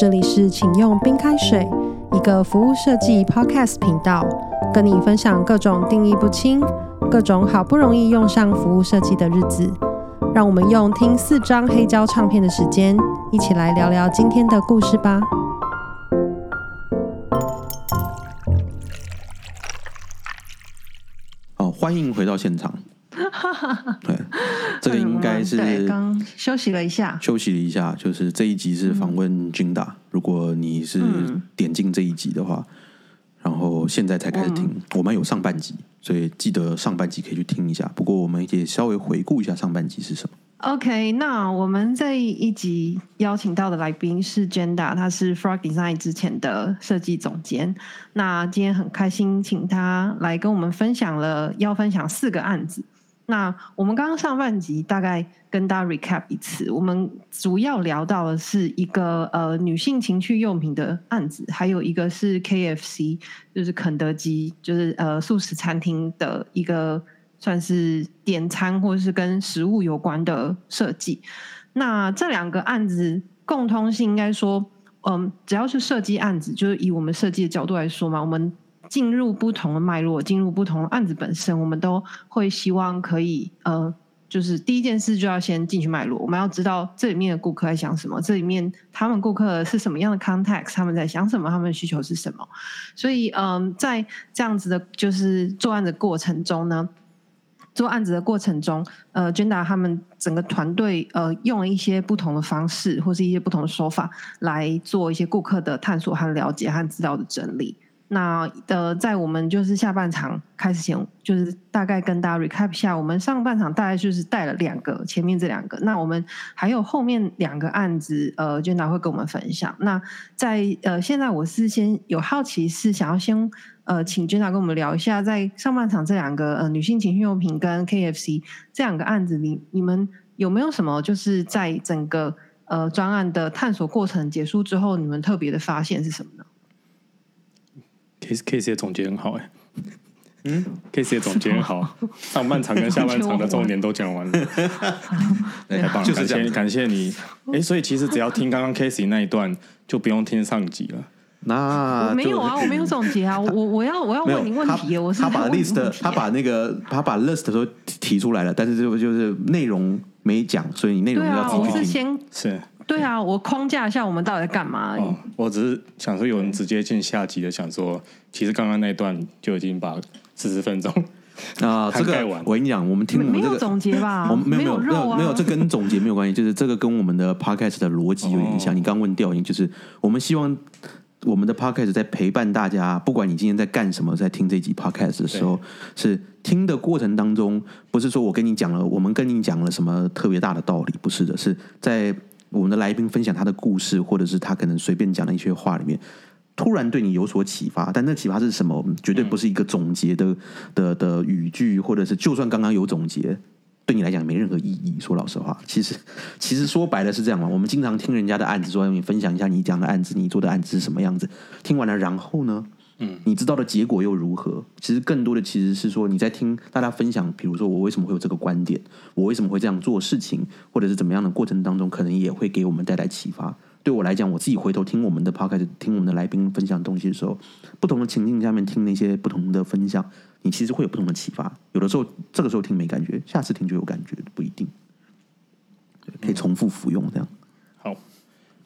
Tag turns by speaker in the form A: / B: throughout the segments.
A: 这里是请用冰开水，一个服务设计 podcast 频道，跟你分享各种定义不清、各种好不容易用上服务设计的日子。让我们用听四张黑胶唱片的时间，一起来聊聊今天的故事吧。
B: 好，欢迎回到现场。对，这个应该是
A: 对，刚休息了一下。
B: 休息了一下，就是这一集是访问君达。如果你是点进这一集的话，然后现在才开始听，我们有上半集，所以记得上半集可以去听一下。不过我们也稍微回顾一下上半集是什么。
A: OK，那我们这一集邀请到的来宾是 Jenda，他是 Frog Design 之前的设计总监。那今天很开心，请他来跟我们分享了，要分享四个案子。那我们刚刚上半集大概跟大家 recap 一次，我们主要聊到的是一个呃女性情趣用品的案子，还有一个是 KFC，就是肯德基，就是呃素食餐厅的一个算是点餐或是跟食物有关的设计。那这两个案子共通性应该说，嗯，只要是设计案子，就是以我们设计的角度来说嘛，我们进入不同的脉络，进入不同的案子本身，我们都会希望可以呃，就是第一件事就要先进去脉络，我们要知道这里面的顾客在想什么，这里面他们顾客是什么样的 context，他们在想什么，他们的需求是什么。所以嗯，在这样子的，就是做案的过程中呢。做案子的过程中，呃，Jenda 他们整个团队呃用了一些不同的方式，或是一些不同的手法来做一些顾客的探索和了解和资料的整理。那呃，在我们就是下半场开始前，就是大概跟大家 recap 下，我们上半场大概就是带了两个，前面这两个，那我们还有后面两个案子，呃，Jenda 会跟我们分享。那在呃，现在我是先有好奇，是想要先呃，请 Jenda 跟我们聊一下，在上半场这两个呃女性情趣用品跟 KFC 这两个案子里，你们有没有什么就是在整个呃专案的探索过程结束之后，你们特别的发现是什么呢？
C: Case 的总结很好哎，嗯，Case 的总结很好，上半场跟下半场的重点都讲完了，太棒了，
B: 就是这样
C: 感谢你，感谢你。哎，所以其实只要听刚刚 Case 那一段，就不用听上集了。
B: 那
A: 我没有啊，我没有总结啊，我我要我要问你问题我是
B: 他把 list 他把那个他把 list 都提出来了，但是就就是内容没讲，所以你内容要自己去听。
A: 是先
C: 是
A: 对啊，我框架一下我们到底在干嘛。
C: 哦，我只是想说，有人直接进下集的，想说，其实刚刚那一段就已经把四十分钟
B: 啊，这个我跟你讲，我们听
A: 没没有
B: 我们这个
A: 总结吧？
B: 我们没有没有没有没有，这跟总结没有关系，就是这个跟我们的 podcast 的逻辑有点像。
C: 哦
B: 你刚问调音，就是我们希望我们的 podcast 在陪伴大家，不管你今天在干什么，在听这集 podcast 的时候，是听的过程当中，不是说我跟你讲了，我们跟你讲了什么特别大的道理，不是的，是在我们的来宾分享他的故事，或者是他可能随便讲的一些话里面。突然对你有所启发，但那启发是什么？绝对不是一个总结的、的的语句，或者是就算刚刚有总结，对你来讲没任何意义。说老实话，其实 其实说白了是这样嘛。我们经常听人家的案子，说你分享一下你讲的案子，你做的案子是什么样子。听完了，然后呢？嗯，你知道的结果又如何？其实更多的其实是说你在听大家分享，比如说我为什么会有这个观点，我为什么会这样做事情，或者是怎么样的过程当中，可能也会给我们带来启发。对我来讲，我自己回头听我们的 podcast，听我们的来宾分享东西的时候，不同的情境下面听那些不同的分享，你其实会有不同的启发。有的时候这个时候听没感觉，下次听就有感觉，不一定。对可以重复服用这样。
C: 好，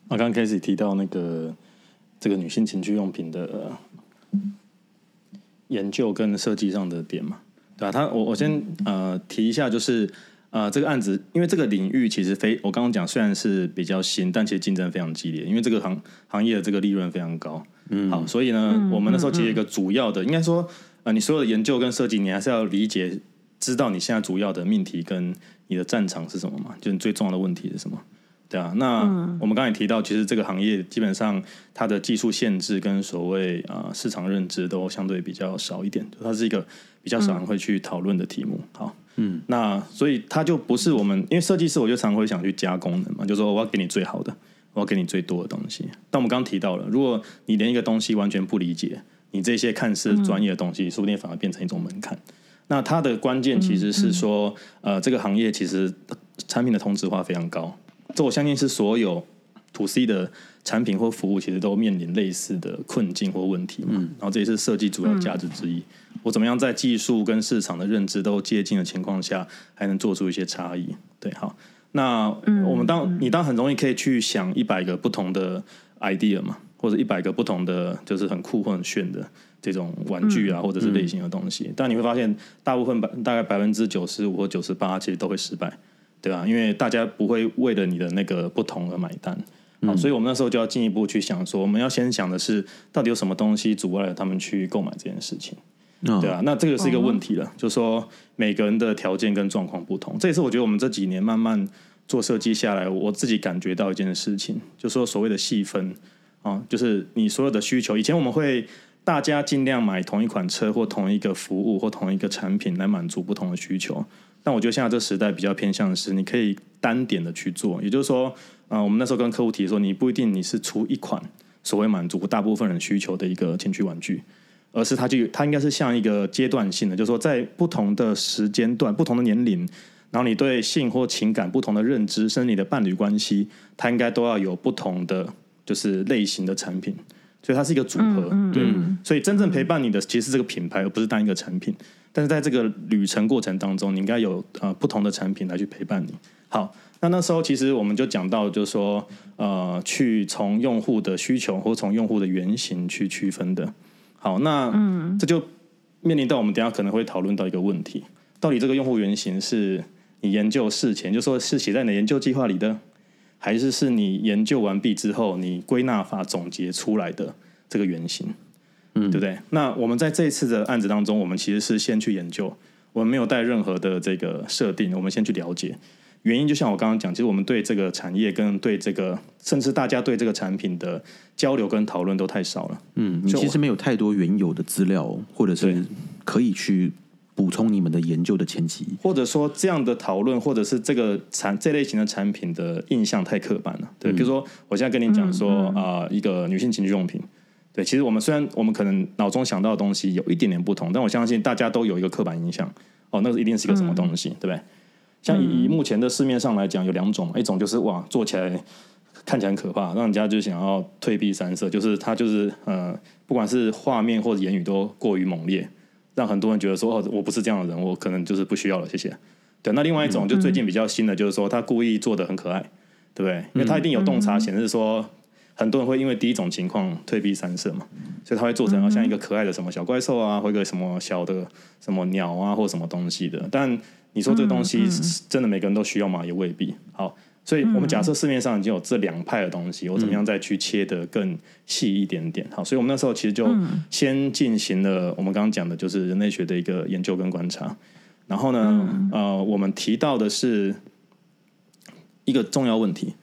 C: 那刚刚开始提到那个这个女性情趣用品的呃研究跟设计上的点嘛，对吧、他我我先呃提一下，就是呃这个案子，因为这个领域其实非我刚刚讲虽然是比较新，但其实竞争非常激烈，因为这个行行业的这个利润非常高。嗯，好，所以呢，我们那时候其实一个主要的，应该说呃你所有的研究跟设计，你还是要理解。知道你现在主要的命题跟你的战场是什么嘛？就是你最重要的问题是什么？对啊，那我们刚才也提到，其实这个行业基本上它的技术限制跟所谓啊、呃市场认知都相对比较少一点，它是一个比较少人会去讨论的题目。好，嗯，那所以它就不是我们，因为设计师我就常会想去加功能嘛，就说我要给你最好的，我要给你最多的东西。但我们刚刚提到了，如果你连一个东西完全不理解，你这些看似专业的东西，说不定反而变成一种门槛。那它的关键其实是说，呃，这个行业其实产品的同质化非常高，这我相信是所有 to C 的产品或服务，其实都面临类似的困境或问题嘛。然后这也是设计主要价值之一。我怎么样在技术跟市场的认知都接近的情况下，还能做出一些差异？对，好。那我们当你当很容易可以去想一百个不同的 idea 嘛，或者一百个不同的就是很酷或很炫的这种玩具啊，或者是类型的东西，但你会发现大部分百大概百分之九十五或九十八其实都会失败，对吧？因为大家不会为了你的那个不同而买单。好，所以我们那时候就要进一步去想说，我们要先想的是到底有什么东西阻碍了他们去购买这件事情。对啊，那这个是一个问题了，就是说每个人的条件跟状况不同，这也是我觉得我们这几年慢慢做设计下来，我自己感觉到一件事情，就是说所谓的细分啊，就是你所有的需求，以前我们会大家尽量买同一款车或同一个服务或同一个产品来满足不同的需求，但我觉得现在这时代比较偏向的是你可以单点的去做，也就是说，啊，我们那时候跟客户提说，你不一定你是出一款所谓满足大部分人需求的一个情趣玩具。而是它就它应该是像一个阶段性的，就是说在不同的时间段、不同的年龄，然后你对性或情感不同的认知，甚至你的伴侣关系，它应该都要有不同的就是类型的产品，所以它是一个组合。对，所以真正陪伴你的其实是这个品牌，而不是单一个产品。但是在这个旅程过程当中，你应该有呃不同的产品来去陪伴你。好，那那时候其实我们就讲到，就是说呃，去从用户的需求或从用户的原型去区分的。好，那这就面临到我们等下可能会讨论到一个问题：到底这个用户原型是你研究事前就说是写在你的研究计划里的，还是是你研究完毕之后你归纳法总结出来的这个原型？嗯，对不对？那我们在这一次的案子当中，我们其实是先去研究，我们没有带任何的这个设定，我们先去了解。原因就像我刚刚讲，其实我们对这个产业跟对这个，甚至大家对这个产品的交流跟讨论都太少了。
B: 嗯，你其实没有太多原有的资料，或者是可以去补充你们的研究的前期，
C: 或者说这样的讨论，或者是这个产这类型的产品的印象太刻板了。对，比如说我现在跟你讲说啊，一个女性情趣用品，对，其实我们虽然我们可能脑中想到的东西有一点点不同，但我相信大家都有一个刻板印象。哦，那个一定是一个什么东西，对不对？像以目前的市面上来讲，有两种，一种就是哇，做起来看起来很可怕，让人家就想要退避三舍，就是它就是呃，不管是画面或者言语都过于猛烈，让很多人觉得说哦，我不是这样的人，我可能就是不需要了，谢谢。对，那另外一种就最近比较新的，就是说他故意做的很可爱，对不对？因为他一定有洞察显示说，很多人会因为第一种情况退避三舍嘛，所以他会做成好像一个可爱的什么小怪兽啊，或一个什么小的什么鸟啊，或什么东西的，但。你说这个东西真的每个人都需要吗？也未必。好，所以我们假设市面上已经有这两派的东西，我怎么样再去切的更细一点点？好，所以我们那时候其实就先进行了我们刚刚讲的，就是人类学的一个研究跟观察。然后呢，呃，我们提到的是一个重要问题：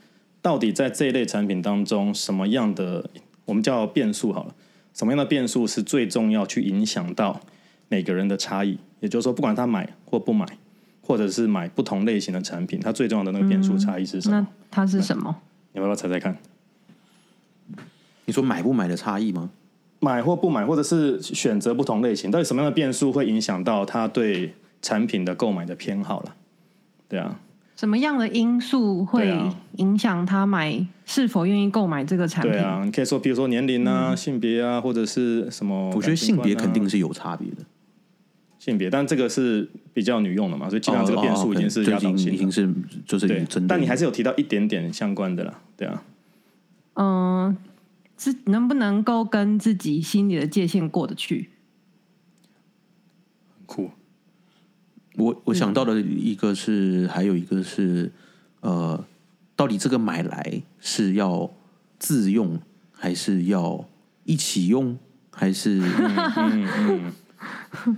C: 到底在这一类产品当中，什么样的我们叫变数好了？什么样的变数是最重要去影响到每个人的差异？也就是说，不管他买或不买。或者是买不同类型的产品，它最重要的那个变数差异是什么？那
A: 它是什么？
C: 你要不要猜猜看？
B: 你说买不买的差异吗？
C: 买或不买，或者是选择不同类型，到底什么样的变数会影响到他对产品的购买的偏好了？对啊，
A: 什么样的因素会影响他买是否愿意购买这个产品？
C: 对啊，你可以说，比如说年龄啊、性别啊，或者是什么？
B: 我觉得性别肯定是有差别的。
C: 性别，但这个是比较女用的嘛，所以基本上这个变数已经是压倒性，
B: 已经是就是对。
C: 但你还是有提到一点点相关的啦，对啊。
A: 嗯，是能不能够跟自己心里的界限过得去？
C: 很酷。
B: 我我想到的一个是，还有一个是，呃，到底这个买来是要自用，还是要一起用，还是 嗯嗯。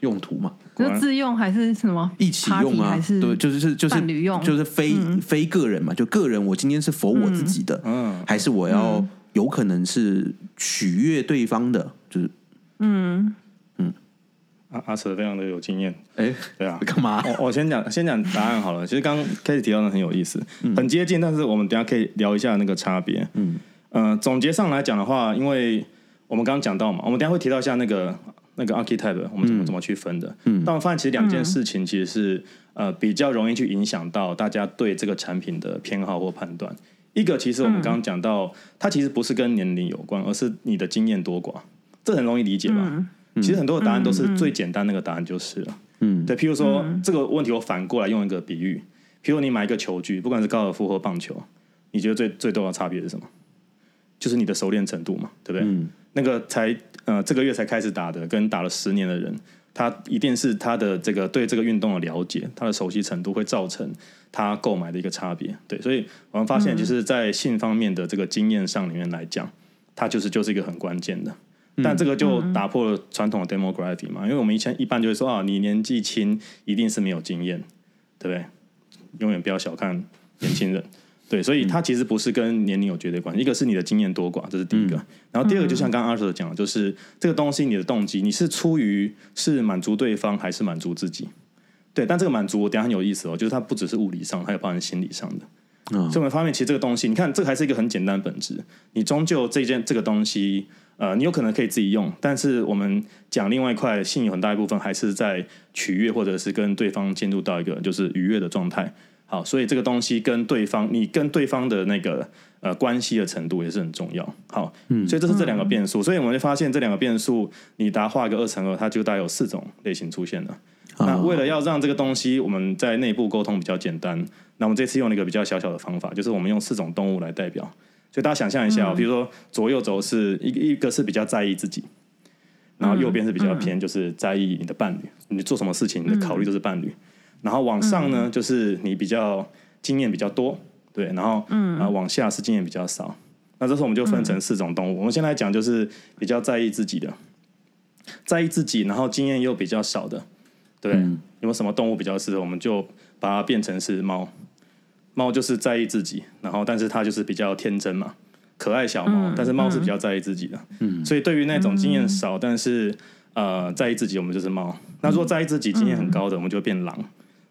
B: 用途嘛，
A: 就自用还是什么？
B: 一起用啊？
A: 还是
B: 对，就是是就是
A: 伴侣用，
B: 就是非非个人嘛，就个人，我今天是否我自己的，嗯，还是我要有可能是取悦对方的，就是
A: 嗯
C: 嗯，阿阿扯非常的有经验，
B: 哎，
C: 对啊，
B: 干嘛？
C: 我我先讲先讲答案好了。其实刚开始提到的很有意思，很接近，但是我们等下可以聊一下那个差别。嗯呃，总结上来讲的话，因为我们刚刚讲到嘛，我们等下会提到一下那个。那个 archetype 我们怎么怎么去分的？嗯，但我发现其实两件事情其实是呃比较容易去影响到大家对这个产品的偏好或判断。一个其实我们刚刚讲到，它其实不是跟年龄有关，而是你的经验多寡，这很容易理解吧？其实很多的答案都是最简单那个答案就是了。
B: 嗯，
C: 对，譬如说、这个问题，我反过来用一个比喻，譬如你买一个球具，不管是高尔夫或棒球，你觉得最最多的差别是什么？就是你的熟练程度嘛，对不对？
B: 嗯
C: 那个才呃这个月才开始打的，跟打了十年的人，他一定是他的这个对这个运动的了解，他的熟悉程度会造成他购买的一个差别。对，所以我们发现，就是在性方面的这个经验上里面来讲，它就是就是一个很关键的。但这个就打破了传统的 demography 嘛，因为我们以前一般就会说啊，你年纪轻一定是没有经验，对不对？永远不要小看年轻人。对，所以它其实不是跟年龄有绝对关系，一个是你的经验多寡，这是第一个。然后第二个，就像刚刚阿 Sir 讲的，就是这个东西你的动机，你是出于是满足对方还是满足自己？对，但这个满足我等一下很有意思哦，就是它不只是物理上，还有包含心理上的。
B: 嗯
C: 所以我们发现，其实这个东西，你看，这还是一个很简单的本质。你终究这件这个东西，呃，你有可能可以自己用，但是我们讲另外一块，性有很大一部分还是在取悦，或者是跟对方进入到一个就是愉悦的状态。好，所以这个东西跟对方，你跟对方的那个呃关系的程度也是很重要。好，所以这是这两个变数。所以我们会发现这两个变数，你答画一个二乘二，它就大概有四种类型出现了。那为了要让这个东西我们在内部沟通比较简单，那我们这次用了一个比较小小的方法，就是我们用四种动物来代表。所以大家想象一下、哦，比如说左右轴是一个一个是比较在意自己，然后右边是比较偏就是在意你的伴侣，你做什么事情你的考虑都是伴侣。然后往上呢，就是你比较经验比较多，对，然后嗯，然后往下是经验比较少。那这时候我们就分成四种动物。我们先来讲就是比较在意自己的，在意自己，然后经验又比较少的，对，有没有什么动物比较适合？我们就把它变成是猫。猫就是在意自己，然后但是它就是比较天真嘛，可爱小猫。但是猫是比较在意自己的，嗯，所以对于那种经验少，但是呃在意自己，我们就是猫。那如果在意自己经验很高的，我们就变狼。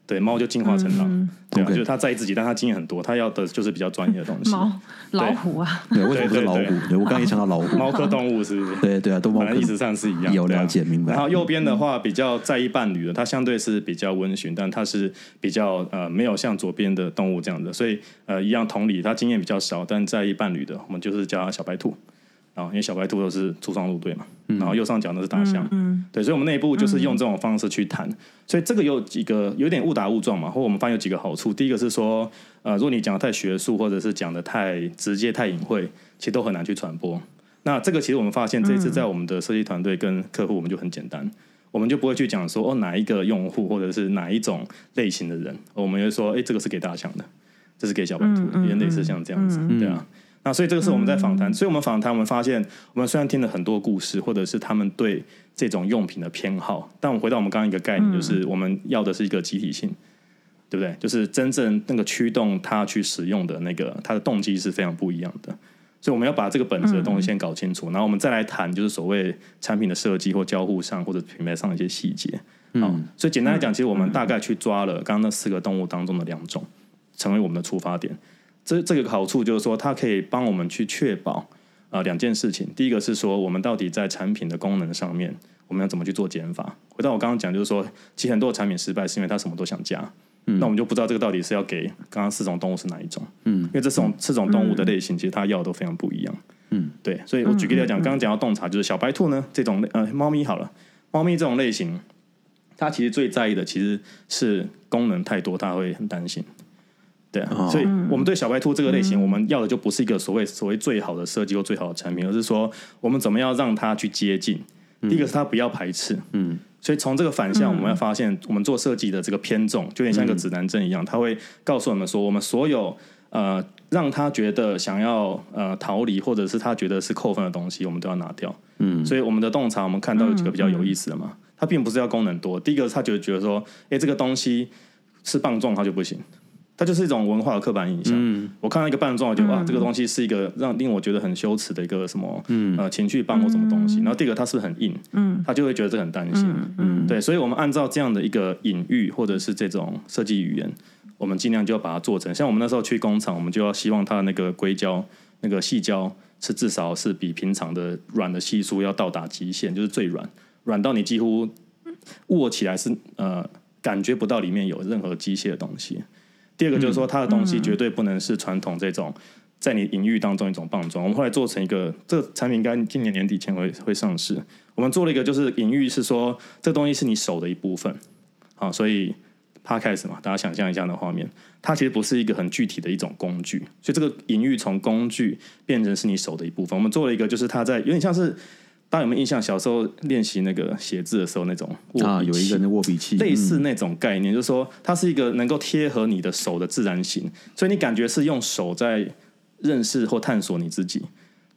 C: 对，猫就进化成狼，对啊就是它在意自己，但它经验很多，它要的就是比较专业的东西。
A: 猫、老虎啊，
B: 对，为什么不是老虎？对我刚刚也想到老虎。
C: 猫科动物是不是？
B: 对对啊，都猫科
C: 反正意思上是一样，
B: 有了解明白
C: 然后右边的话比较在意伴侣的，它相对是比较温驯，但它是比较呃没有像左边的动物这样的，所以呃一样同理，它经验比较少，但在意伴侣的，我们就是叫它小白兔。啊，因为小白兔都是出双入对嘛，然后右上角那是大象，对，所以我们内部就是用这种方式去谈，所以这个有几个有点误打误撞嘛，或我们发现有几个好处。第一个是说，呃，如果你讲的太学术，或者是讲的太直接、太隐晦，其实都很难去传播。那这个其实我们发现这一次在我们的设计团队跟客户，我们就很简单，我们就不会去讲说哦哪一个用户或者是哪一种类型的人，我们会说哎这个是给大象的，这是给小白兔的，也类似像这样子，对啊。那所以这个是我们在访谈，所以我们访谈我们发现，我们虽然听了很多故事，或者是他们对这种用品的偏好，但我们回到我们刚刚一个概念，就是我们要的是一个集体性。对不对？就是真正那个驱动他去使用的那个，他的动机是非常不一样的。所以我们要把这个本质的东西先搞清楚，然后我们再来谈，就是所谓产品的设计或交互上或者品牌上的一些细节。嗯，所以简单来讲，其实我们大概去抓了刚刚那四个动物当中的两种，成为我们的出发点。这这个好处就是说，它可以帮我们去确保呃两件事情。第一个是说，我们到底在产品的功能上面，我们要怎么去做减法？回到我刚刚讲，就是说，其实很多的产品失败是因为它什么都想加。嗯那我们就不知道这个到底是要给刚刚四种动物是哪一种，嗯，因为这四种四种动物的类型，其实它要的都非常不一样，嗯，对，所以我举个例来讲，刚刚讲到洞察，就是小白兔呢这种类呃猫咪好了，猫咪这种类型，它其实最在意的其实是功能太多，它会很担心，对啊，
B: 哦。
C: 所以我们对小白兔这个类型，我们要的就不是一个所谓所谓最好的设计或最好的产品，而是说我们怎么样让它去接近，第一个是它不要排斥，嗯。所以从这个反向，我们要发现，我们做设计的这个偏重，就有点像一个指南针一样，它会告诉我们说，我们所有呃让他觉得想要呃逃离，或者是他觉得是扣分的东西，我们都要拿掉。嗯，所以我们的洞察，我们看到有几个比较有意思的嘛，它并不是要功能多，第一个他就觉得说，哎，这个东西是棒状，它就不行。它就是一种文化的刻板印象。我看到一个半状，我就哇，这个东西是一个让令我觉得很羞耻的一个什么，呃，情绪棒或什么东西。然后第二个，它是很硬？嗯，他就会觉得这很担心。嗯，对，所以我们按照这样的一个隐喻或者是这种设计语言，我们尽量就要把它做成。像我们那时候去工厂，我们就要希望它的那个硅胶、那个细胶是至少是比平常的软的系数要到达极限，就是最软，软到你几乎握起来是呃感觉不到里面有任何机械的东西。第二个就是说，它的东西绝对不能是传统这种在你隐喻当中一种棒状。我们后来做成一个，这个产品应该今年年底前会会上市。我们做了一个，就是隐喻是说，这东西是你手的一部分。好，所以 podcast 嘛，大家想象一下那画面，它其实不是一个很具体的一种工具，所以这个隐喻从工具变成是你手的一部分。我们做了一个，就是它在有点像是。大家有没有印象？小时候练习那个写字的时候，那种
B: 啊，有一个那握笔器，
C: 类似那种概念，就是说它是一个能够贴合你的手的自然型，所以你感觉是用手在认识或探索你自己。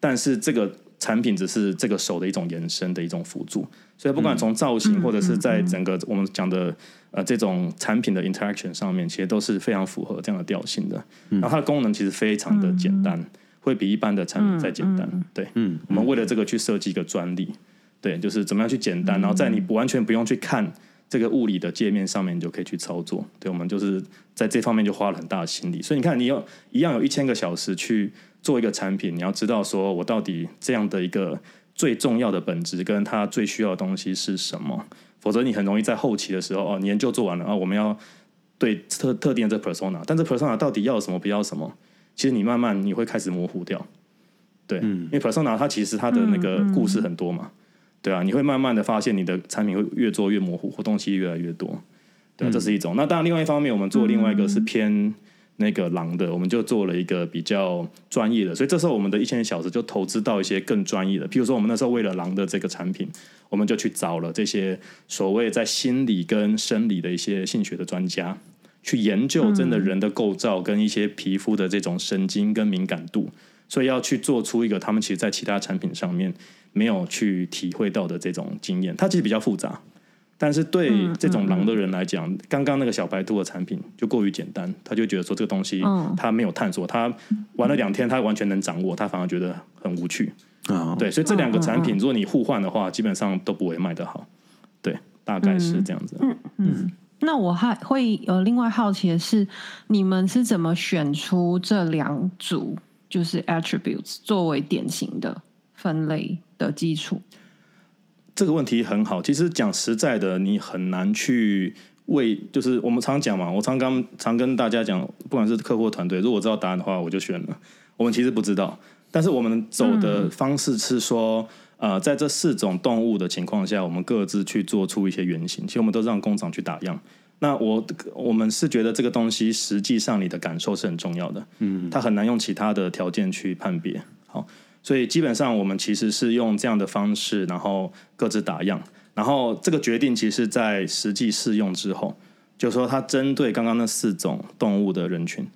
C: 但是这个产品只是这个手的一种延伸的一种辅助，所以不管从造型或者是在整个我们讲的呃这种产品的 interaction 上面，其实都是非常符合这样的调性的。然后它的功能其实非常的简单。会比一般的产品再简单，对，嗯，我们为了这个去设计一个专利，对，就是怎么样去简单，然后在你不完全不用去看这个物理的界面上面，你就可以去操作，对，我们就是在这方面就花了很大的心力，所以你看，你有一样有一千个小时去做一个产品，你要知道说我到底这样的一个最重要的本质跟它最需要的东西是什么，否则你很容易在后期的时候哦，研究做完了啊，我们要对特特定的这 persona，但这 persona 到底要什么，不要什么？其实你慢慢你会开始模糊掉，对，因为 persona 它其实它的那个故事很多嘛，对啊，你会慢慢的发现你的产品会越做越模糊，活动期越来越多，对，这是一种。那当然，另外一方面，我们做另外一个是偏那个狼的，我们就做了一个比较专业的，所以这时候我们的一千小时就投资到一些更专业的，譬如说我们那时候为了狼的这个产品，我们就去找了这些所谓在心理跟生理的一些性学的专家。去研究真的人的构造跟一些皮肤的这种神经跟敏感度，所以要去做出一个他们其实，在其他产品上面没有去体会到的这种经验。它其实比较复杂，但是对这种狼的人来讲，刚刚那个小白兔的产品就过于简单，他就觉得说这个东西他没有探索，他玩了两天，他完全能掌握，他反而觉得很无趣啊。对，所以这两个产品，如果你互换的话，基本上都不会卖得好。对，大概是这样子。嗯嗯。
A: 那我还会呃，另外好奇的是，你们是怎么选出这两组就是 attributes 作为典型的分类的基础？
C: 这个问题很好。其实讲实在的，你很难去为，就是我们常讲嘛，我常刚常跟大家讲，不管是客户团队，如果知道答案的话，我就选了。我们其实不知道，但是我们走的方式是说，呃，在这四种动物的情况下，我们各自去做出一些原型。其实我们都让工厂去打样。那我我们是觉得这个东西实际上你的感受是很重要的，嗯，它很难用其他的条件去判别，好，所以基本上我们其实是用这样的方式，然后各自打样，然后这个决定其实，在实际试用之后，就说它针对刚刚那四种动物的人群，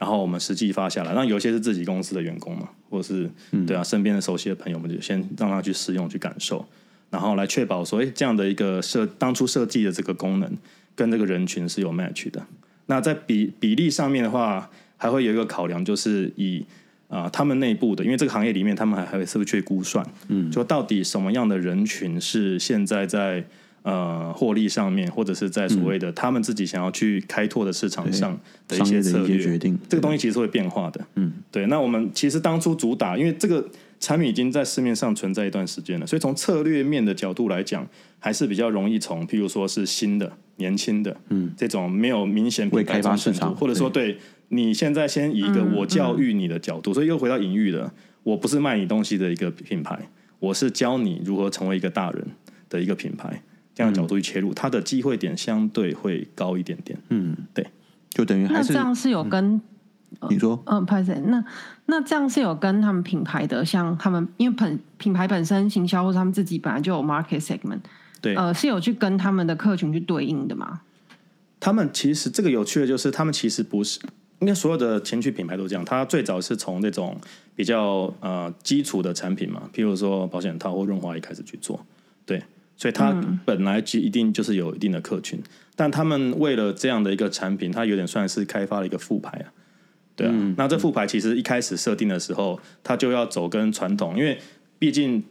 C: 然后我们实际发下来，那有些是自己公司的员工嘛，或者是对啊身边的熟悉的朋友们，就先让他去试用去感受，然后来确保说，哎，这样的一个设当初设计的这个功能。跟这个人群是有 match 的。那在比比例上面的话，还会有一个考量，就是以啊他们内部的，因为这个行业里面他们还还会是不是去估算，嗯，就到底什么样的人群是现在在呃获利上面，或者是在所谓的他们自己想要去开拓的市场上的一些策略
B: 决定，
C: 这个东西其实会变化的。嗯，对。那我们其实当初主打，因为这个。产品已经在市面上存在一段时间了，所以从策略面的角度来讲，还是比较容易从，譬如说是新的、年轻的，嗯，这种没有明显
B: 未开发市场，
C: 或者说对你现在先以一个我教育你的角度，所以又回到隐喻了，我不是卖你东西的一个品牌，我是教你如何成为一个大人的一个品牌，这样的角度去切入，它的机会点相对会高一点点。嗯，对，
B: 就等于还是
A: 这样是有跟。
B: 你说，
A: 嗯，拍谁？那那这样是有跟他们品牌的，像他们，因为品品牌本身行销或者他们自己本来就有 market segment，
C: 对，
A: 呃，是有去跟他们的客群去对应的吗？
C: 他们其实这个有趣的就是，他们其实不是，应该所有的前驱品牌都这样。他最早是从那种比较呃基础的产品嘛，譬如说保险套或润滑液开始去做，对，所以他本来就一定就是有一定的客群，但他们为了这样的一个产品，他有点算是开发了一个副牌啊。对啊，那这副牌其实一开始设定的时候，它就要走跟传统，因为毕竟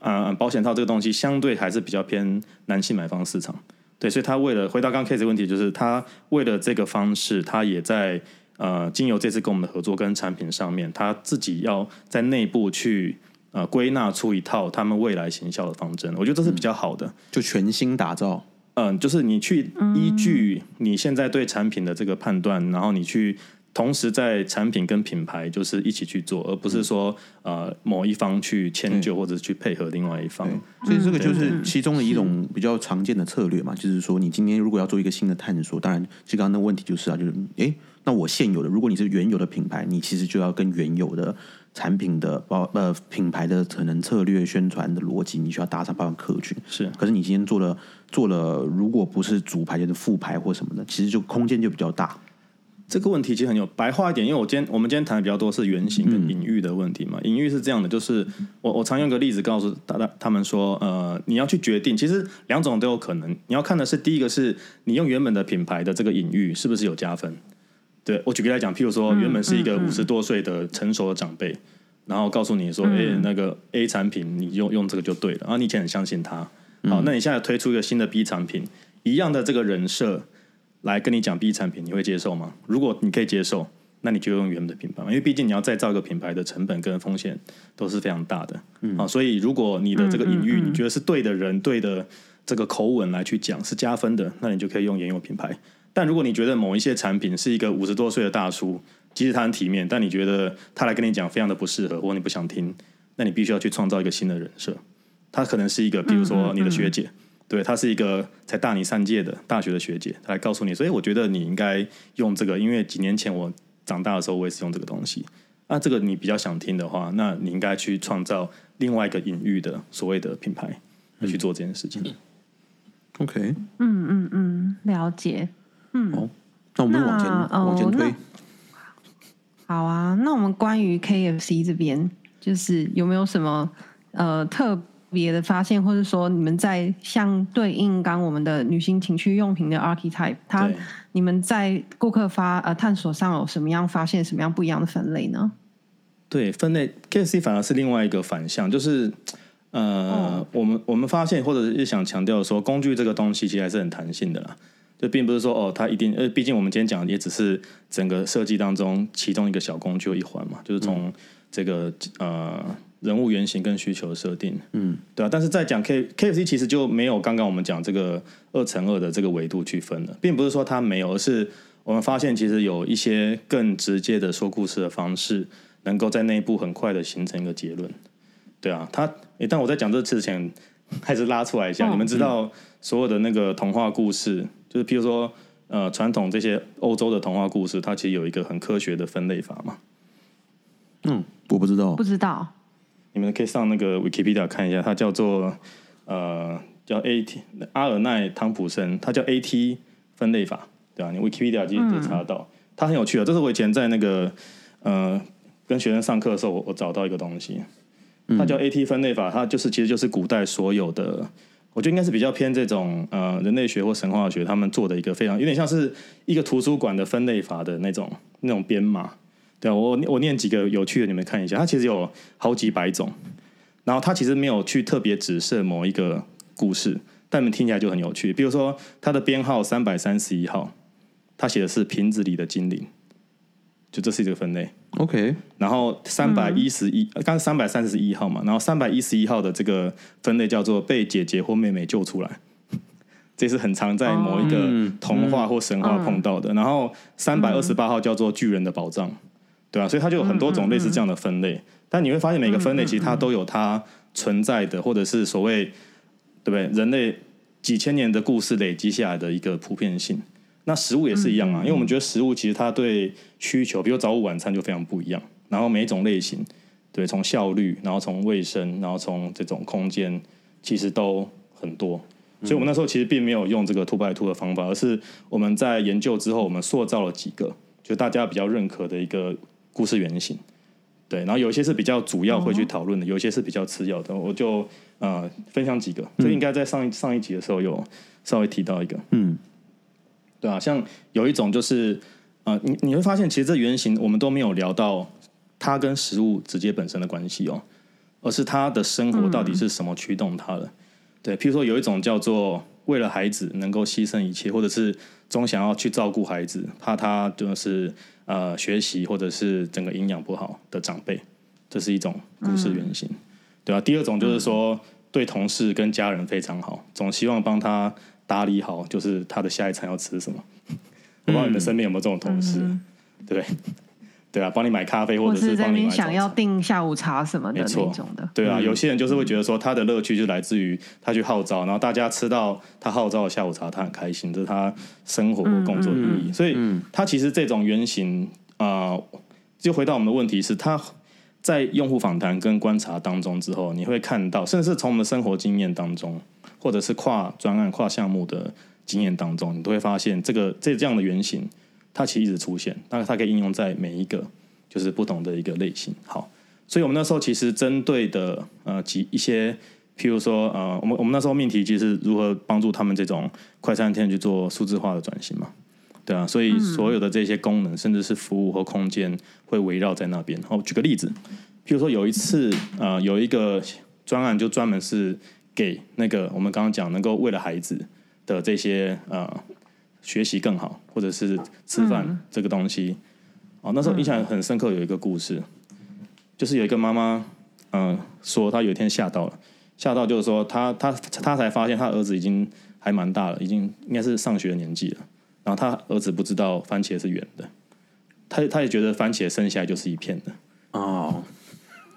C: 啊，保险套这个东西相对还是比较偏男性买方市场，对，所以他为了回答刚 case 问题，就是他为了这个方式，他也在呃，经由这次跟我们的合作跟产品上面，他自己要在内部去呃归纳出一套他们未来行销的方针，我觉得这是比较好的，
B: 就全新打造，
C: 嗯，就是你去依据你现在对产品的这个判断，然后你去。同时在产品跟品牌就是一起去做，而不是说呃某一方去迁就或者去配合另外一方。
B: 所以这个就是其中的一种比较常见的策略嘛，就是说你今天如果要做一个新的探索，当然，其实刚刚的问题就是啊，就是诶，那我现有的，如果你是原有的品牌，你其实就要跟原有的产品的包呃品牌的可能策略宣传的逻辑，你需要搭上包含客群。
C: 是，
B: 可是你今天做了做了，如果不是主牌就是副牌或什么的，其实就空间就比较大。
C: 这个问题其实很有白话一点，因为我今天我们今天谈的比较多是原型跟隐喻的问题嘛。隐喻是这样的，就是我我常用个例子告诉大家，他们说，呃，你要去决定，其实两种都有可能。你要看的是第一个是你用原本的品牌的这个隐喻是不是有加分。对我举个来讲，譬如说原本是一个五十多岁的成熟的长辈，然后告诉你说，哎，那个 A 产品你用用这个就对了，然后你以前很相信他。好，那你现在推出一个新的 B 产品，一样的这个人设。来跟你讲 B 产品，你会接受吗？如果你可以接受，那你就用原本的品牌，因为毕竟你要再造一个品牌的成本跟风险都是非常大的。啊，所以如果你的这个隐喻你觉得是对的人、对的这个口吻来去讲是加分的，那你就可以用原有品牌。但如果你觉得某一些产品是一个五十多岁的大叔，即使他很体面，但你觉得他来跟你讲非常的不适合，或你不想听，那你必须要去创造一个新的人设。他可能是一个，比如说你的学姐。对，他是一个才大你三届的大学的学姐，她来告诉你，所以我觉得你应该用这个，因为几年前我长大的时候，我也是用这个东西。那这个你比较想听的话，那你应该去创造另外一个隐喻的所谓的品牌去做这件事情。
B: OK，
A: 嗯嗯嗯，了解。嗯，
B: 好，那我们往前往前推。
A: 好啊，那我们关于 KFC 这边，就是有没有什么呃特？别的发现，或者说你们在相对应刚我们的女性情趣用品的 archetype，它你们在顾客发呃探索上有什么样发现什么样不一样的分类呢？
C: 对，分类 KFC 反而是另外一个反向，就是呃，我们我们发现或者是想强调说，工具这个东西其实还是很弹性的啦，就并不是说哦，它一定呃，毕竟我们今天讲的也只是整个设计当中其中一个小工具一环嘛，就是从这个呃。人物原型跟需求设定，嗯，对啊，但是在讲 K K F C 其实就没有刚刚我们讲这个二乘二的这个维度去分了，并不是说它没有，而是我们发现其实有一些更直接的说故事的方式，能够在内部很快的形成一个结论。对啊，它，但我在讲这之前 还是拉出来一下，你们知道所有的那个童话故事，就是譬如说呃传统这些欧洲的童话故事，它其实有一个很科学的分类法嘛？
B: 嗯，我不知道，
A: 不知道。
C: 你们可以上那个 Wikipedia 看一下，它叫做呃叫 AT 阿尔奈汤普森，它叫 AT 分类法，对吧？你 Wikipedia 其实就查得到，它很有趣的。这是我以前在那个呃跟学生上课的时候，我我找到一个东西，它叫 AT 分类法，它就是其实就是古代所有的，我觉得应该是比较偏这种呃人类学或神话学他们做的一个非常有点像是一个图书馆的分类法的那种那种编码。对啊，我我念几个有趣的，你们看一下。它其实有好几百种，然后它其实没有去特别指涉某一个故事，但你们听起来就很有趣。比如说，它的编号三百三十一号，它写的是瓶子里的精灵，就这是一个分类。
B: OK，
C: 然后三百一十一，刚三百三十一号嘛，然后三百一十一号的这个分类叫做被姐姐或妹妹救出来，这是很常在某一个童话或神话碰到的。然后三百二十八号叫做巨人的宝藏。对啊，所以它就有很多种类似这样的分类，但你会发现每个分类其实它都有它存在的，或者是所谓对不对？人类几千年的故事累积下来的一个普遍性。那食物也是一样啊，因为我们觉得食物其实它对需求，比如早午晚餐就非常不一样。然后每一种类型，对，从效率，然后从卫生，然后从这种空间，其实都很多。所以我们那时候其实并没有用这个 two by two 的方法，而是我们在研究之后，我们塑造了几个，就大家比较认可的一个。故事原型，对，然后有一些是比较主要会去讨论的，有一些是比较次要的，我就呃分享几个。这应该在上一上一集的时候有稍微提到一个，嗯，对啊，像有一种就是呃，你你会发现其实这原型我们都没有聊到它跟食物直接本身的关系哦，而是他的生活到底是什么驱动他的？对，譬如说有一种叫做为了孩子能够牺牲一切，或者是总想要去照顾孩子，怕他就是。呃，学习或者是整个营养不好的长辈，这是一种故事原型，对吧？第二种就是说，对同事跟家人非常好，总希望帮他打理好，就是他的下一餐要吃什么。我不知道你们身边有没有这种同事？对 对啊，帮你买咖啡或
A: 或
C: 者是帮你
A: 想要订下午茶什么的
C: 没错
A: 那种的。
C: 对啊，有些人就是会觉得说，他的乐趣就来自于他去号召，然后大家吃到他号召的下午茶，他很开心，这是他生活或工作的意义。所以，他其实这种原型啊、呃就回到我们的问题是，他在用户访谈跟观察当中之后，你会看到，甚至是从我们的生活经验当中，或者是跨专案、跨项目的经验当中，你都会发现这个这这样的原型，它其实一直出现，但是它可以应用在每一个就是不同的一个类型。好。所以我们那时候其实针对的呃几一些，譬如说呃，我们我们那时候命题其实如何帮助他们这种快餐店去做数字化的转型嘛，对啊，所以所有的这些功能，甚至是服务和空间，会围绕在那边。哦，举个例子，譬如说有一次呃有一个专案就专门是给那个我们刚刚讲能够为了孩子的这些呃学习更好，或者是吃饭这个东西。哦，那时候印象很深刻，有一个故事。就是有一个妈妈，嗯、说她有一天吓到了，吓到就是说她她她才发现她儿子已经还蛮大了，已经应该是上学的年纪了。然后他儿子不知道番茄是圆的，他他也觉得番茄生下来就是一片的。
B: 哦，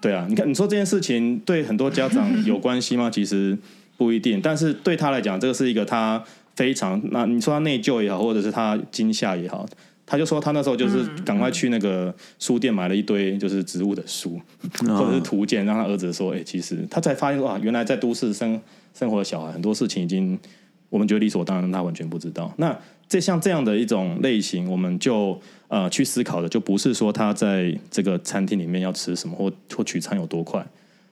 C: 对啊，你看你说这件事情对很多家长 有关系吗？其实不一定，但是对他来讲，这个是一个他非常那你说他内疚也好，或者是他惊吓也好，他就说他那时候就是赶快去那个书店买了一堆就是植物的书，或者是图鉴，让他儿子说，哎、其实他才发现哇，原来在都市生生活的小孩很多事情已经我们觉得理所当然，他完全不知道。那这像这样的一种类型，我们就呃去思考的，就不是说他在这个餐厅里面要吃什么或或取餐有多快，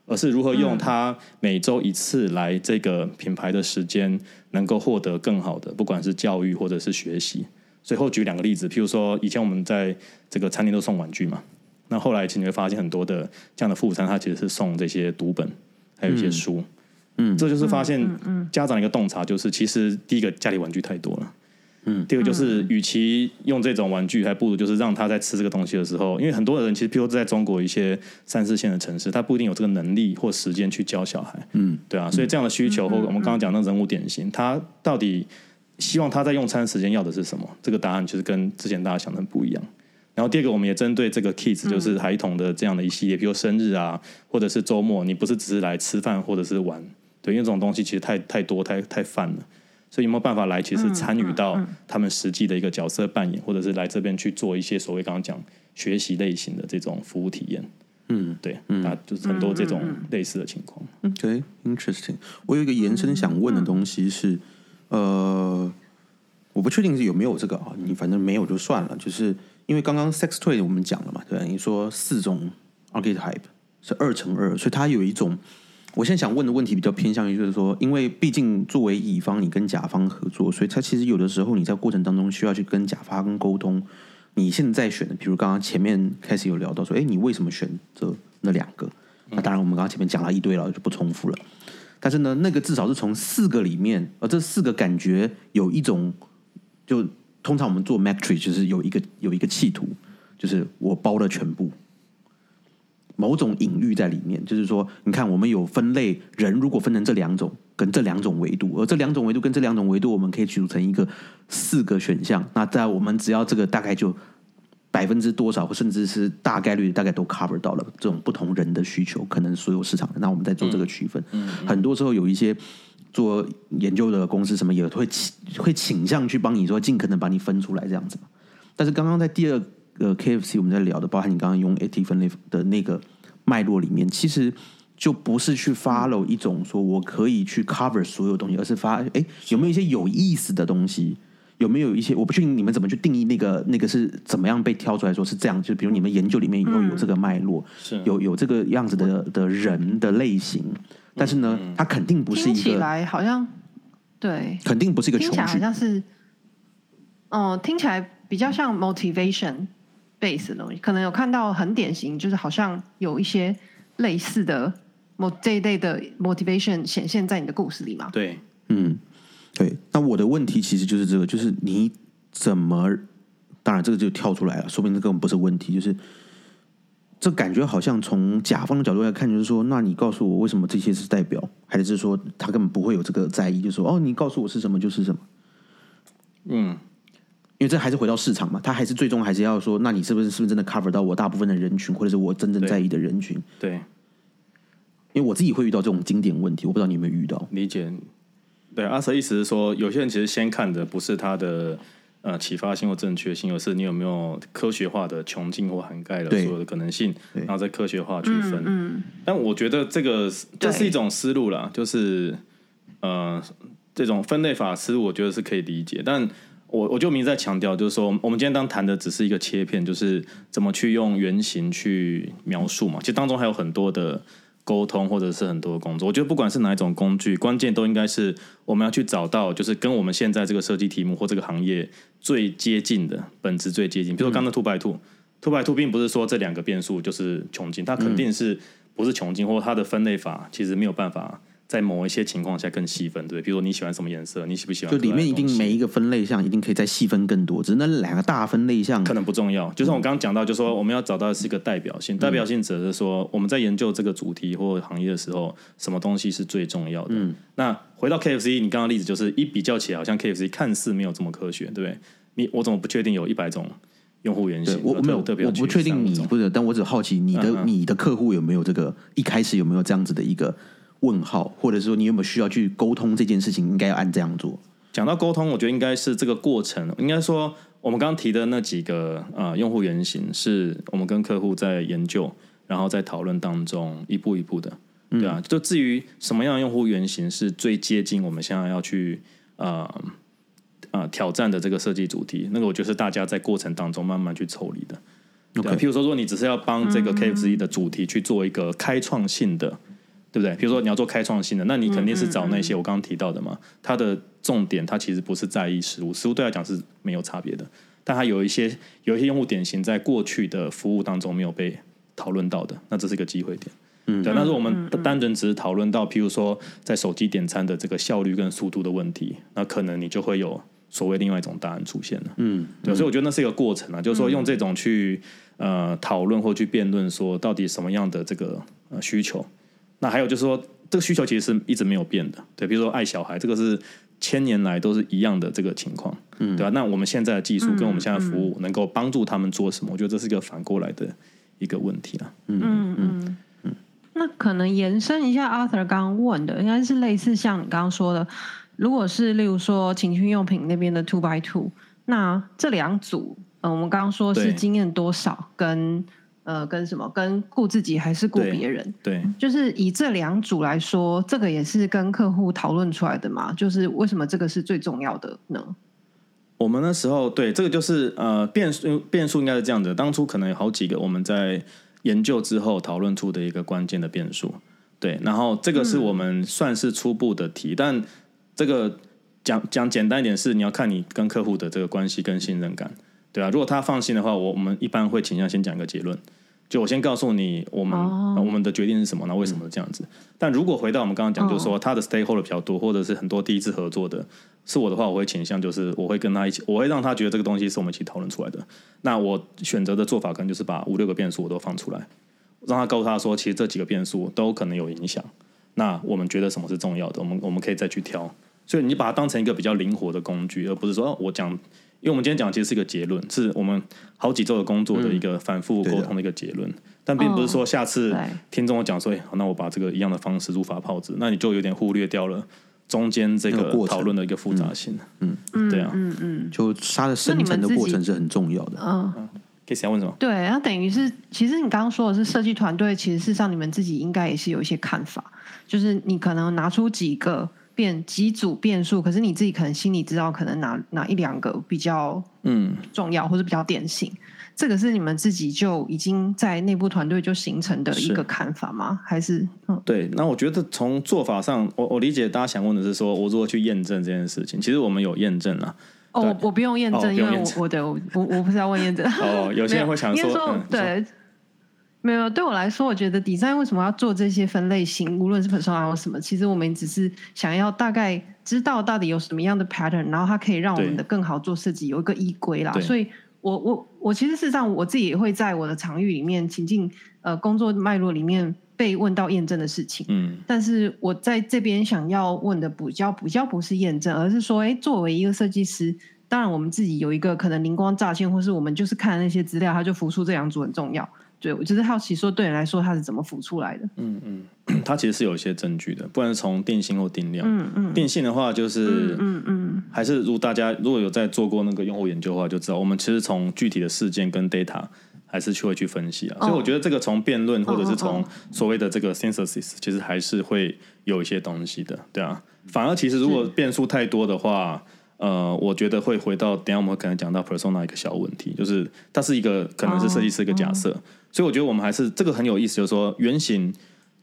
C: 而是如何用他每周一次来这个品牌的时间，能够获得更好的，不管是教育或者是学习。最后举两个例子，譬如说以前我们在这个餐厅都送玩具嘛，那后来其实你会发现很多的这样的副餐，它其实是送这些读本，还有一些书。嗯，这就是发现家长的一个洞察，就是其实第一个家里玩具太多了。嗯，第二个就是，与其用这种玩具，还不如就是让他在吃这个东西的时候，因为很多人其实，譬如在中国一些三四线的城市，他不一定有这个能力或时间去教小孩。嗯，对啊，所以这样的需求或我们刚刚讲的人物典型，他到底希望他在用餐时间要的是什么？这个答案就是跟之前大家想的不一样。然后第二个，我们也针对这个 kids，就是孩童的这样的一系列，比如生日啊，或者是周末，你不是只是来吃饭或者是玩，对，因为这种东西其实太太多太太泛了。所以有没有办法来，其实参与到他们实际的一个角色扮演，或者是来这边去做一些所谓刚刚讲学习类型的这种服务体验？嗯，对，那就是很多这种类似的情况。
B: OK，interesting、我有一个延伸想问的东西是，呃，我不确定是有没有这个啊，你反正没有就算了。就是因为刚刚 sex toy 我们讲了嘛，对吧？你说四种 archetype 是二乘二，所以它有一种。我现在想问的问题比较偏向于，就是说，因为毕竟作为乙方，你跟甲方合作，所以它其实有的时候你在过程当中需要去跟甲方沟通。你现在选的，比如刚刚前面开始有聊到说，哎，你为什么选择那两个？那当然，我们刚刚前面讲了一堆了，就不重复了。但是呢，那个至少是从四个里面，而这四个感觉有一种，就通常我们做 matrix 就是有一个有一个企图，就是我包了全部，某种隐喻在里面，就是说，你看我们有分类，人如果分成这两种跟这两种维度，而这两种维度跟这两种维度，我们可以组成一个四个选项。那在我们只要这个大概就百分之多少，甚至是大概率大概都 cover 到了这种不同人的需求，可能所有市场的。那我们在做这个区分，很多时候有一些做研究的公司什么也会倾会倾向去帮你说尽可能把你分出来这样子。但是刚刚在第二个 KFC 我们在聊的，包含你刚刚用 AT 分类的那个脉络里面，其实就不是去 follow 一种说我可以去 cover 所有东西，而是发哎有没有一些有意思的东西。有没有一些我不确定你们怎么去定义那个那个是怎么样被挑出来说是这样？就比如你们研究里面以后有这个脉络，
C: 是
B: 有有这个样子的的人的类型，但是呢，它肯定不是
A: 听起
B: 一个，
A: 来好像对，
B: 肯定不是一个
A: 听起来好。像是，哦、听起来比较像 motivation base 的东西，可能有看到很典型，就是好像有一些类似的这一类的 motivation 显现在你的故事里嘛？
C: 对，
B: 嗯，对。那我的问题其实就是这个，就是你怎么，当然这个就跳出来了，说明这根本不是问题，就是这感觉好像从甲方的角度来看，就是说，那你告诉我为什么这些是代表，还是说他根本不会有这个在意，就是说，哦，你告诉我是什么就是什么。
C: 嗯，
B: 因为这还是回到市场嘛，他还是最终还是要说，那你是不是是不是真的 cover 到我大部分的人群，或者是我真正在意的人群？
C: 对，
B: 因为我自己会遇到这种经典问题，我不知道你有没有遇到。
C: 理解。对，阿 Sir 意思是说，有些人其实先看的不是他的呃启发性或正确性，而是你有没有科学化的穷尽或涵盖了所有的可能性，然后再科学化区分。
A: 嗯，
C: 但我觉得这个这是一种思路啦，就是呃，这种分类法思路，我觉得是可以理解。但我我就明在强调，就是说，我们今天当谈的只是一个切片，就是怎么去用原型去描述嘛。其实当中还有很多的沟通，或者是很多的工作。我觉得不管是哪一种工具，关键都应该是我们要去找到，就是跟我们现在这个设计题目或这个行业最接近的本质最接近。比如说刚刚 two by two。two by two 并不是说这两个变数就是穷尽，它肯定是不是穷尽，或它的分类法其实没有办法在某一些情况下更细分，对不对？比如说你喜欢什么颜色，你喜不喜欢
B: 就里面一定每一个分类项一定可以再细分更多，只是那两个大分类项
C: 可能不重要。就像我刚刚讲到，就说我们要找到的是一个代表性，代表性指的是说我们在研究这个主题或行业的时候，什么东西是最重要的。那回到 KFC，你刚刚的例子就是一比较起来，好像 KFC 看似没有这么科学，对不对？你我怎么不确定有一百种用户原型？
B: 我我没有
C: 特别
B: 我不确定你不是，但我只好奇你的、你的客户有没有这个一开始有没有这样子的一个问号，或者说你有没有需要去沟通这件事情应该要按这样做？
C: 讲到沟通，我觉得应该是这个过程，应该说我们刚刚提的那几个呃用户原型，是我们跟客户在研究，然后在讨论当中一步一步的，对啊。就至于什么样的用户原型是最接近我们现在要去呃呃挑战的这个设计主题，那个我觉得是大家在过程当中慢慢去抽离的。对、啊，譬如说，如果你只是要帮这个 KFC 的主题去做一个开创性的，对不对？比如说你要做开创性的，那你肯定是找那些我刚刚提到的嘛。它的重点，它其实不是在意实物，实物对来讲是没有差别的。但它有一些有一些用户典型在过去的服务当中没有被讨论到的，那这是一个机会点。嗯，对。那如果我们单纯只是讨论到，譬如说在手机点餐的这个效率跟速度的问题，那可能你就会有所谓另外一种答案出现了。
B: 嗯，
C: 对。所以我觉得那是一个过程啊，就是说用这种去呃讨论或去辩论，说到底什么样的这个呃需求。那还有就是说，这个需求其实是一直没有变的，对，比如说爱小孩，这个是千年来都是一样的这个情况，嗯，对吧、那我们现在的技术跟我们现在的服务能够帮助他们做什么？我觉得这是一个反过来的一个问题啊，嗯嗯嗯。
A: 那可能延伸一下 Arthur 刚刚问的，应该是类似像你刚刚说的，如果是例如说情趣用品那边的 two by two，那这两组，嗯、我们刚刚说是经验多少跟呃跟什么跟顾自己还是顾别人，
C: 对，
A: 就是以这两组来说，这个也是跟客户讨论出来的嘛？就是为什么这个是最重要的呢？
C: 我们那时候对这个就是呃变数变数应该是这样的，当初可能有好几个我们在研究之后讨论出的一个关键的变数，对，然后这个是我们算是初步的题，但这个讲讲简单一点是你要看你跟客户的这个关系跟信任感，对啊，如果他放心的话，我我们一般会倾向先讲一个结论。就我先告诉你，我们、我们的决定是什么，那为什么这样子？但如果回到我们刚刚讲，就是说他的 stakeholder 比较多，或者是很多第一次合作的，是我的话，我会倾向就是我会跟他一起，我会让他觉得这个东西是我们一起讨论出来的。那我选择的做法可能就是把五六个变数我都放出来，让他告诉他说，其实这几个变数都可能有影响。那我们觉得什么是重要的，我们我们可以再去挑。所以你把它当成一个比较灵活的工具，而不是说哦我讲，因为我们今天讲其实是一个结论，是我们好几周的工作的一个反复沟通的一个结论，但并不是说下次
A: 对
C: 听众讲说，那我把这个一样的方式如法炮制，那你就有点忽略掉了中间这个讨论的一个复杂性。嗯，嗯对啊。
A: 嗯嗯
B: 就它的生成的过程是很重要的。
A: 嗯，
C: 可以想问什么？
A: 对，那等于是，其实你刚刚说的是设计团队，其实事实上你们自己应该也是有一些看法，就是你可能拿出几个变几组变数，可是你自己可能心里知道，可能哪哪一两个比较
C: 嗯，
A: 重要或者比较典型，这个是你们自己就已经在内部团队就形成的一
C: 是
A: 个看法吗？还是嗯
C: 对。那我觉得从做法上，我我理解大家想问的是说，我如何去验证这件事情？其实我们有验证啊。
A: 哦，我我不用验
C: 哦
A: 证，因为我我的我我我不是要问验证。
C: 哦，有些人会想说，
A: 对，没有对我来说，我觉得 design 为什么要做这些分类型，无论是 persona 或什么，其实我们只是想要大概知道到底有什么样的 pattern，然后它可以让我们的更好做设计有一个依归啦。所以我我我其实事实上我自己也会在我的场域里面情境呃工作脉络里面被问到验证的事情。
C: 嗯，
A: 但是我在这边想要问的补交补交不是验证，而是说，哎，作为一个设计师，当然我们自己有一个可能灵光乍现，或是我们就是看那些资料，它就浮出这两组很重要。对我就是好奇说，对你来说它是怎么浮出来的？
C: 嗯嗯，它其实是有一些证据的，不管是从定性或定量。
A: 嗯嗯
C: 定性的话，就是
A: 嗯嗯
C: 还是如大家如果有在做过那个用户研究的话，就知道我们其实从具体的事件跟 data 还是去会去分析啊。所以我觉得这个从辩论或者是从所谓的这个 synthesis，其实还是会有一些东西的，对啊。反而其实如果变数太多的话，呃，我觉得会回到等下我们可能讲到 persona 一个小问题，就是它是一个可能是设计师一个假设，所以我觉得我们还是这个很有意思，就是说原型。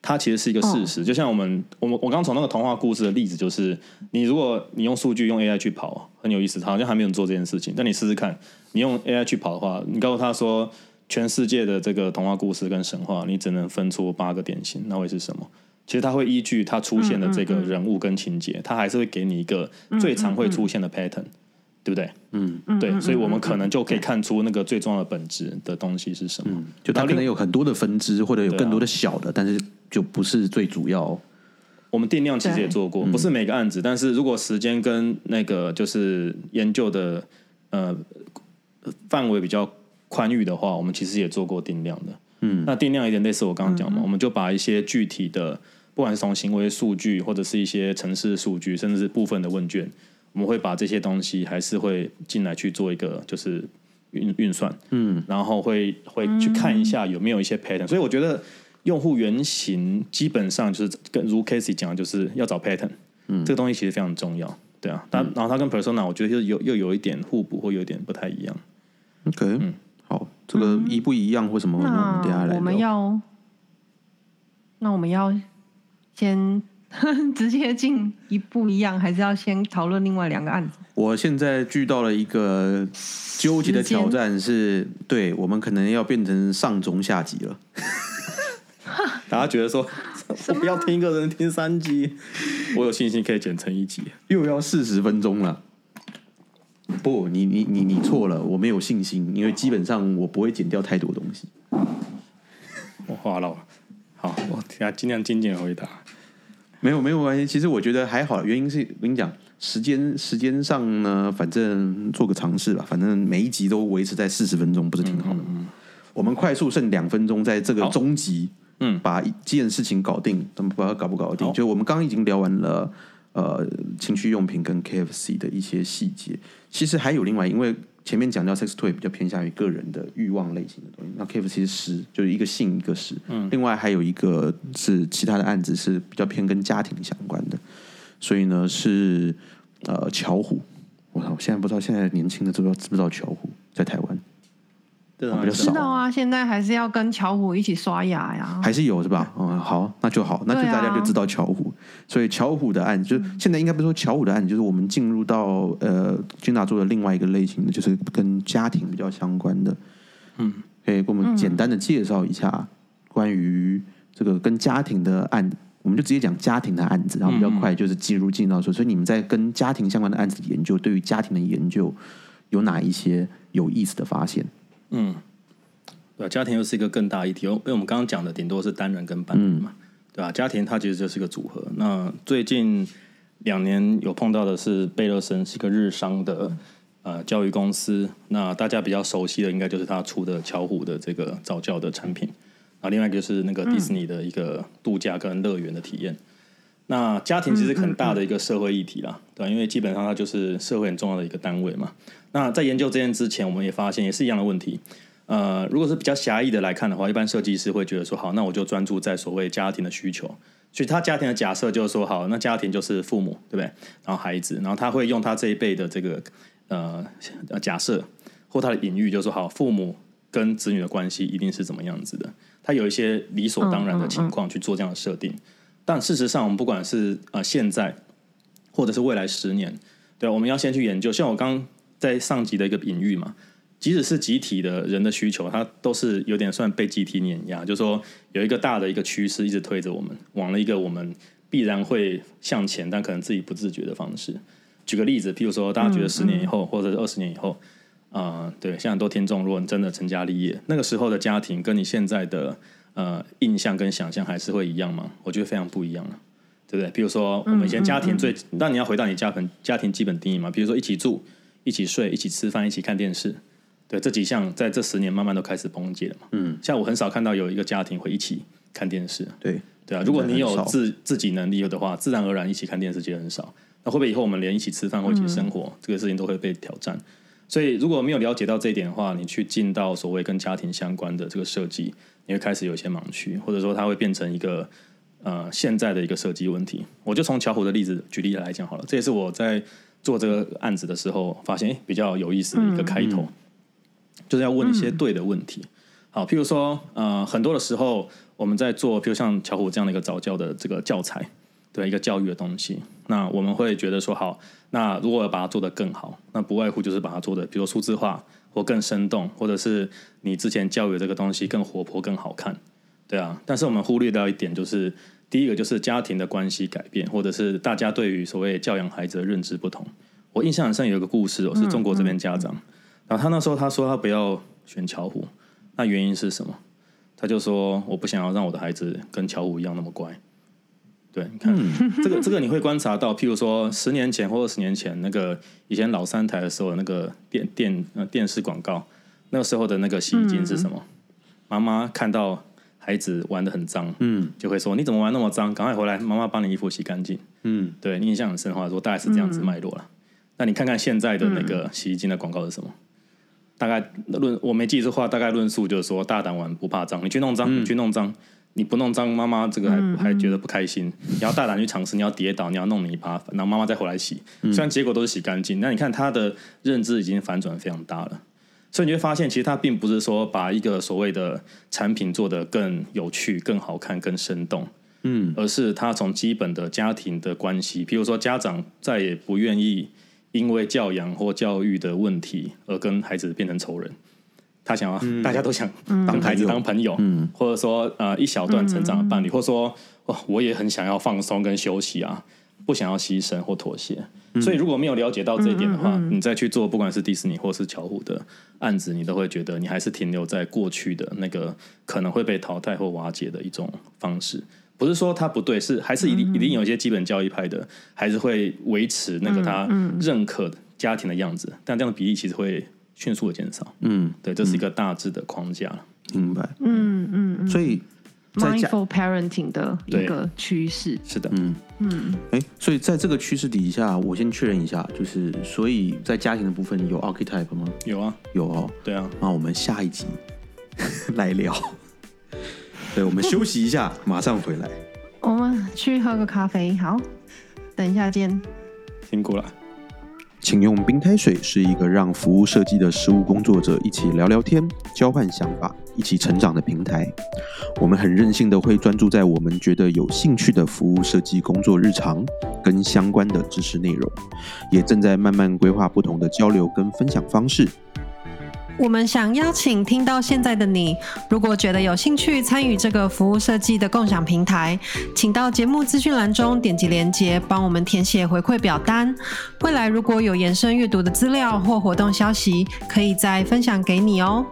C: 它其实是一个事实，就像我们我们我刚从那个童话故事的例子，就是你如果你用数据用 AI 去跑，很有意思，好像还没有人做这件事情。但你试试看，你用 AI 去跑的话，你告诉他说，全世界的这个童话故事跟神话，你只能分出八个典型，那会是什么？其实它会依据它出现的这个人物跟情节，它还是会给你一个最常会出现的 pattern，对不对？
B: 嗯，
C: 对，所以我们可能就可以看出那个最重要的本质的东西是什么。
B: 就它可能有很多的分支，或者有更多的
C: 啊
B: 小的，但是就不是最主要。
C: 我们定量其实也做过，不是每个案子，但是如果时间跟那个就是研究的呃范围比较宽裕的话，我们其实也做过定量的。嗯，那定量有点类似我刚刚讲嘛，我们就把一些具体的，不管是从行为数据或者是一些城市数据，甚至是部分的问卷，我们会把这些东西还是会进来去做一个就是运运算，嗯，然后会会去看一下有没有一些 pattern，所以我觉得用户原型基本上就是跟如 Casey 讲，就是要找 pattern，嗯，这个东西其实非常重要，对啊，但然后它跟 persona 我觉得又有又有一点互补或有点不太一样
B: ，OK，嗯。好，这个一不一样或什么，我们等下来
A: 我们要，那我们要先 直接进一步一样，还是要先讨论另外两个案子？
B: 我现在遇到了一个纠结的挑战是，对我们可能要变成上中下集了。
C: 大家觉得说我不要听一个人听三集，我有信心可以剪成一集，
B: 又要四十分钟了。不，你你你你错了，我没有信心，因为基本上我不会剪掉太多东西。
C: 我话了，好，我等下尽量精简回答。
B: 没有没有关系，其实我觉得还好，原因是我跟你讲，时间时间上呢，反正做个尝试吧，反正每一集都维持在四十分钟，不是挺好的？我们快速剩两分钟，在这个
C: 好
B: 中集，
C: 嗯
B: 把一件事情搞定，咱们不知道搞不搞定。就我们刚刚已经聊完了，呃，情趣用品跟 KFC 的一些细节，其实还有另外，因为前面讲到 sex toy 比较偏向于个人的欲望类型的东西，那 KFC 是食，就是一个性一个食，嗯，另外还有一个是其他的案子是比较偏跟家庭相关的，所以呢是呃巧虎，我操，现在不知道现在年轻的知不知道知不知道巧虎在台湾
C: 这
B: 比较少
A: 知道啊，现在还是要跟巧虎一起刷牙呀。
B: 还是有是吧？嗯，好，那就好，那就大家就知道巧虎。所以巧虎的案，就是现在应该不是说巧虎的案，就是我们进入到呃金大做的另外一个类型的，就是跟家庭比较相关的。嗯，可以给我们简单的介绍一下关于这个跟家庭的案，我们就直接讲家庭的案子，然后比较快就是进入进到说，所以你们在跟家庭相关的案子研究，对于家庭的研究有哪一些有意思的发现？
C: 嗯，对吧、家庭又是一个更大议题，因为我们刚刚讲的顶多是单人跟伴侣嘛，对吧、家庭它其实就是个组合。那最近两年有碰到的是贝勒森，是一个日商的呃教育公司。那大家比较熟悉的应该就是他出的巧虎的这个早教的产品。啊，另外一个就是那个迪士尼的一个度假跟乐园的体验。那家庭其实很大的一个社会议题啦，对吧、因为基本上它就是社会很重要的一个单位嘛。那在研究这件之前，我们也发现也是一样的问题。呃，如果是比较狭义的来看的话，一般设计师会觉得说，好，那我就专注在所谓家庭的需求。所以他家庭的假设就是说，好，那家庭就是父母，对不对？然后孩子，然后他会用他这一辈的这个呃呃假设或他的隐喻，就是说，好，父母跟子女的关系一定是怎么样子的。他有一些理所当然的情况去做这样的设定，但事实上，我们不管是呃现在或者是未来十年，对啊，我们要先去研究。像我刚在上集的一个隐喻嘛，即使是集体的人的需求，它都是有点算被集体碾压，就是说有一个大的一个趋势一直推着我们往了一个我们必然会向前，但可能自己不自觉的方式。举个例子，譬如说，大家觉得十年以后，或者是二十年以后，啊、对，像很多听众，如果你真的成家立业，那个时候的家庭跟你现在的呃印象跟想象还是会一样吗？我觉得非常不一样了。对不对？比如说，我们以前家庭最，那、你要回到你家庭家庭基本定义嘛，比如说一起住，一起睡、一起吃饭、一起看电视。对这几项，在这十年慢慢都开始崩解了嘛。嗯，像我很少看到有一个家庭会一起看电视。
B: 对
C: 对啊，如果你有自自己能力的话，自然而然一起看电视就很少。那会不会以后我们连一起吃饭或一起生活、这个事情都会被挑战？所以如果没有了解到这一点的话，你去进到所谓跟家庭相关的这个设计，你会开始有一些盲区，或者说它会变成一个呃现在的一个设计问题。我就从巧虎的例子举例来讲好了，这也是我在做这个案子的时候发现诶比较有意思的一个开头，就是要问一些对的问题。好，譬如说，呃，很多的时候我们在做，譬如像巧虎这样的一个早教的这个教材，对一个教育的东西，那我们会觉得说，好，那如果要把它做得更好，那不外乎就是把它做的，比如数字化或更生动，或者是你之前教育的这个东西更活泼、更好看，对啊。但是我们忽略掉一点，就是第一个就是家庭的关系改变，或者是大家对于所谓教养孩子的认知不同。我印象很深有一个故事、哦，是中国这边家长，然后他那时候他说他不要选巧虎，那原因是什么？他就说我不想要让我的孩子跟巧虎一样那么乖。对，你看、这个这个你会观察到，譬如说十年前或二十年前那个以前老三台的时候，那个电电呃电视广告，那个时候的那个洗衣精是什么？妈妈看到孩子玩的很脏，嗯，就会说你怎么玩那么脏？赶快回来，妈妈帮你衣服洗干净。
B: 嗯，
C: 对你印象很深的话，说大概是这样子脉络了。那你看看现在的那个洗衣精的广告是什么？大概论我没记错的话，大概论述就是说大胆玩不怕脏，你去弄脏，你去弄脏，你不弄脏，妈妈这个还、还觉得不开心。你要大胆去尝试，你要跌倒，你要弄泥巴，然后妈妈再回来洗。虽然结果都是洗干净，那你看他的认知已经反转非常大了。所以你会发现，其实它并不是说把一个所谓的产品做得更有趣、更好看、更生动，嗯，而是他从基本的家庭的关系，比如说家长再也不愿意因为教养或教育的问题而跟孩子变成仇人，他想要、大家都想当孩子当朋友，嗯，或者说呃一小段成长的伴侣，或者说哦我也很想要放松跟休息啊，不想要牺牲或妥协。所以如果没有了解到这一点的话，你再去做不管是迪士尼或是巧虎的案子，你都会觉得你还是停留在过去的那个可能会被淘汰或瓦解的一种方式。不是说他不对，是还是一定一定有一些基本教育派的，还是会维持那个他认可家庭的样子，但这样的比例其实会迅速的减少。
B: 嗯，
C: 对，这是一个大致的框架了。
B: 明白。
A: 嗯嗯嗯
B: 所以
A: ，，mindful parenting 的一个趋势。
C: 是的，嗯嗯
B: 哎，所以在这个趋势底下，我先确认一下，就是所以在家庭的部分有 archetype 吗？
C: 有啊，
B: 有哦。
C: 对啊，
B: 那我们下一集 来聊。对，我们休息一下，马上回来。
A: 我们去喝个咖啡，好，等一下见。
C: 辛苦了。
B: 请用冰开水是一个让服务设计的实务工作者一起聊聊天、交换想法、一起成长的平台。我们很任性的会专注在我们觉得有兴趣的服务设计工作日常跟相关的知识内容，也正在慢慢规划不同的交流跟分享方式。
A: 我们想邀请听到现在的你，如果觉得有兴趣参与这个服务设计的共享平台，请到节目资讯栏中点击连接，帮我们填写回馈表单。未来如果有延伸阅读的资料或活动消息，可以再分享给你哦。